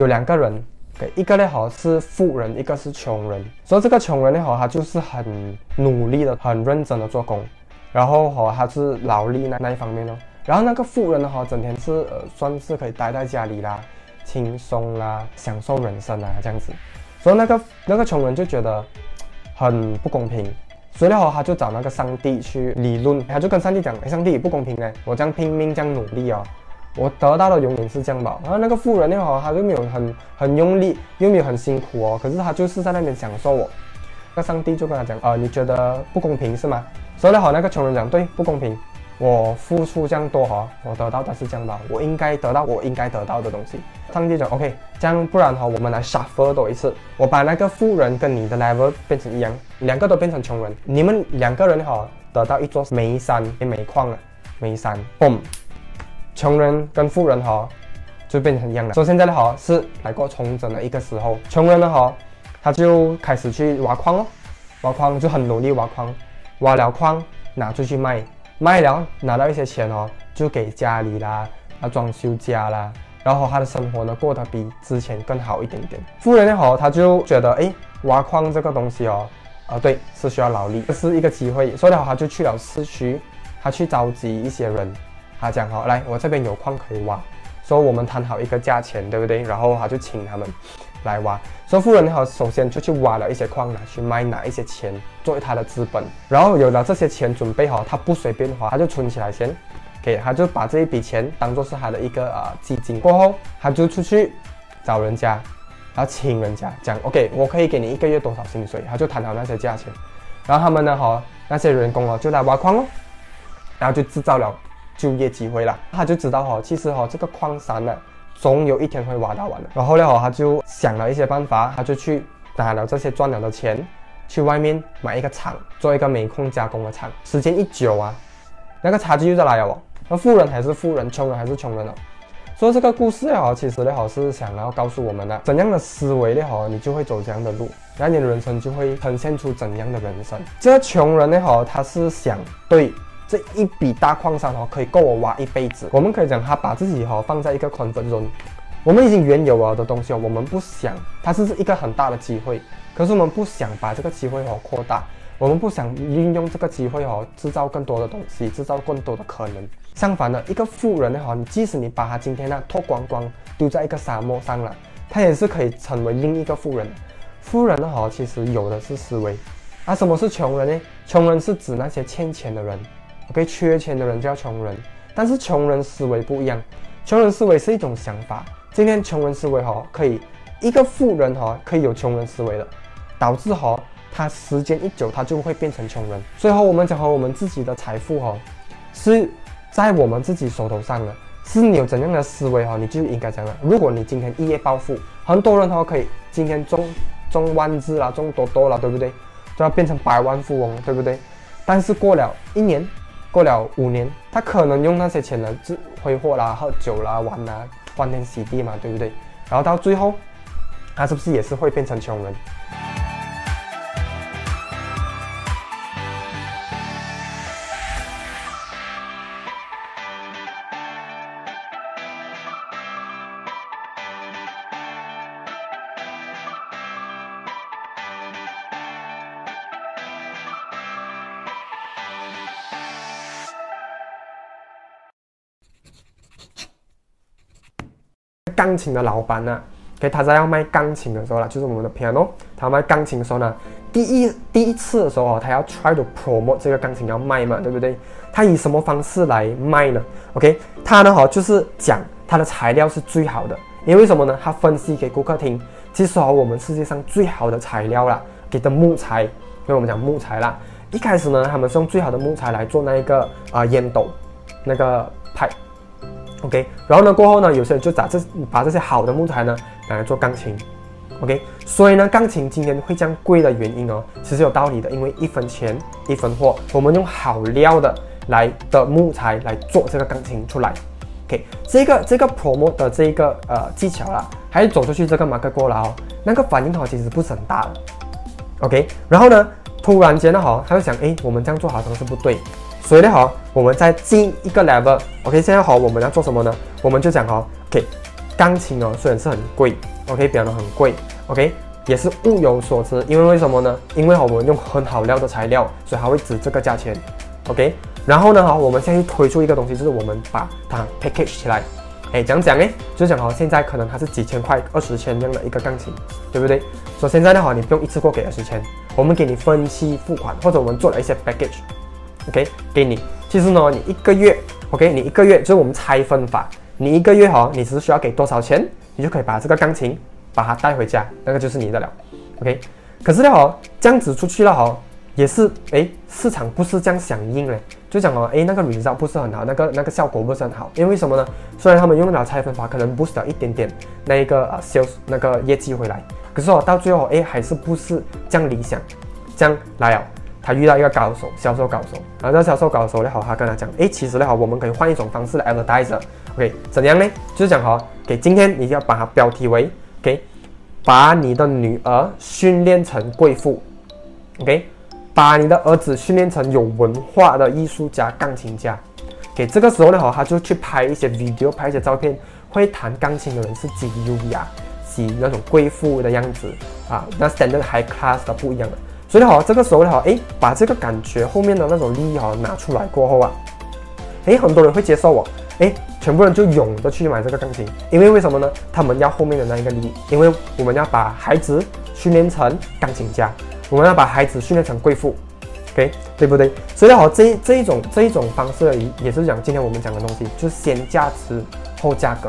有两个人，一个呢哈是富人，一个是穷人。所以这个穷人呢哈，他就是很努力的、很认真的做工，然后哈他是劳力那那一方面哦。然后那个富人呢哈，整天是呃算是可以待在家里啦，轻松啦，享受人生啊这样子。所以那个那个穷人就觉得很不公平，所以呢他就找那个上帝去理论，他就跟上帝讲：哎，上帝不公平呢，我这样拼命这样努力哦。我得到的永远是这样吧。然后那个富人呢，哈，他就没有很很用力，又没有很辛苦哦。可是他就是在那边享受我。那上帝就跟他讲，呃，你觉得不公平是吗？所以好，那个穷人讲，对，不公平。我付出这样多哈，我得到的是这样吧。我应该得到我应该得到的东西。上帝讲，OK，这样不然哈，我们来 shuffle 多一次。我把那个富人跟你的 level 变成一样，两个都变成穷人。你们两个人哈，得到一座煤山煤矿啊，煤山，boom。穷人跟富人哈就变成一样了。所以现在的哈是来过重整的一个时候。穷人的哈，他就开始去挖矿哦，挖矿就很努力挖矿，挖了矿拿出去卖，卖了拿到一些钱哦，就给家里啦，啊装修家啦，然后他的生活呢过得比之前更好一点点。富人的哈，他就觉得哎，挖矿这个东西哦，啊对，是需要劳力，这是一个机会，所以的话他就去了市区，他去召集一些人。他讲好，来，我这边有矿可以挖，说我们谈好一个价钱，对不对？然后他就请他们来挖。说富人好，首先就去挖了一些矿，拿去卖，拿一些钱作为他的资本。然后有了这些钱准备好，他不随便花，他就存起来先，给他就把这一笔钱当做是他的一个呃基金。过后他就出去找人家，然后请人家讲，OK，我可以给你一个月多少薪水？他就谈好那些价钱。然后他们呢，哈，那些员工哦，就来挖矿哦，然后就制造了。就业机会了，他就知道哈，其实哈这个矿山呢，总有一天会挖到完的。然后呢哈，他就想了一些办法，他就去拿了这些赚了的钱，去外面买一个厂，做一个煤矿加工的厂。时间一久啊，那个差距就在来了哦。那富人还是富人，穷人还是穷人哦。所以这个故事也好，其实呢？好是想要告诉我们呢，怎样的思维呢？好，你就会走怎样的路，那你的人生就会呈现出怎样的人生。这个穷人呢？好，他是想对。这一笔大矿山哦，可以够我挖一辈子。我们可以讲，他把自己哈放在一个 comfort zone。我们已经原有了的东西哦，我们不想，它是一个很大的机会，可是我们不想把这个机会哦扩大，我们不想运用这个机会哦制造更多的东西，制造更多的可能。相反的，一个富人呢哈，你即使你把他今天呢脱光光丢在一个沙漠上了，他也是可以成为另一个富人。富人呢哈，其实有的是思维。啊，什么是穷人呢？穷人是指那些欠钱的人。OK，缺钱的人叫穷人，但是穷人思维不一样。穷人思维是一种想法。今天穷人思维哈，可以一个富人哈，可以有穷人思维的，导致哈他时间一久，他就会变成穷人。最后，我们讲和，我们自己的财富哈，是在我们自己手头上的。是你有怎样的思维哈，你就应该怎样。如果你今天一夜暴富，很多人哈可以今天中中万字啦，中多多了，对不对？都要变成百万富翁，对不对？但是过了一年。过了五年，他可能用那些钱呢挥霍啦、喝酒啦、玩啦、欢天喜地嘛，对不对？然后到最后，他是不是也是会变成穷人？钢琴的老板呢，给他在要卖钢琴的时候啦，就是我们的 piano，他卖钢琴的时候呢，第一第一次的时候哦，他要 try to promote 这个钢琴要卖嘛，对不对？他以什么方式来卖呢？OK，他呢哈就是讲他的材料是最好的，因为什么呢？他分析给顾客听，其实哦我们世界上最好的材料啦，给的木材，因为我们讲木材啦，一开始呢他们是用最好的木材来做那一个啊烟斗，那个派。OK，然后呢，过后呢，有些人就把这把这些好的木材呢拿来做钢琴。OK，所以呢，钢琴今天会这样贵的原因哦，其实有道理的，因为一分钱一分货，我们用好料的来的木材来做这个钢琴出来。OK，这个这个 promo 的这个呃技巧啦，还是走出去这个马克过了哦，那个反应哈其实不是很大的。OK，然后呢，突然间呢哈，他就想，哎，我们这样做好像是不对。所以呢，好，我们再进一个 level，OK，现在好，我们要做什么呢？我们就讲哈，OK，钢琴哦，虽然是很贵，OK，表得很贵，OK，也是物有所值，因为为什么呢？因为我们用很好料的材料，所以它会值这个价钱，OK。然后呢，好，我们现在推出一个东西，就是我们把它 package 起来，哎，讲讲哎，就讲哦，现在可能它是几千块、二十千这样的一个钢琴，对不对？所以现在的话，你不用一次过给二十千，我们给你分期付款，或者我们做了一些 package OK，给你。其实呢，你一个月，OK，你一个月就是我们拆分法。你一个月哈，你只需要给多少钱，你就可以把这个钢琴把它带回家，那个就是你的了，OK。可是呢哈，这样子出去了哈，也是哎，市场不是这样响应嘞，就讲哦，哎，那个 result 不是很好，那个那个效果不是很好，因为什么呢？虽然他们用了拆分法，可能 boost 了一点点那一个呃 sales 那个业绩回来，可是哦，到最后哎，还是不是这样理想，这样来了。他遇到一个高手，销售高手，然后这个销售高手呢，好，他跟他讲，哎，其实呢，好，我们可以换一种方式来 advertise，OK，怎样呢？就是讲哈，给今天你要把它标题为，OK，把你的女儿训练成贵妇，OK，把你的儿子训练成有文化的艺术家、钢琴家，给这个时候呢，好，他就去拍一些 video，拍一些照片，会弹钢琴的人是极优雅、极那种贵妇的样子啊，那 standard high class 的不一样的。所以好，这个时候呢，好，哎，把这个感觉后面的那种利益哈拿出来过后啊，哎，很多人会接受我，哎，全部人就涌着去买这个钢琴，因为为什么呢？他们要后面的那一个利益，因为我们要把孩子训练成钢琴家，我们要把孩子训练成贵妇，OK，对不对？所以好，这这一种这一种方式也也是讲今天我们讲的东西，就是先价值后价格。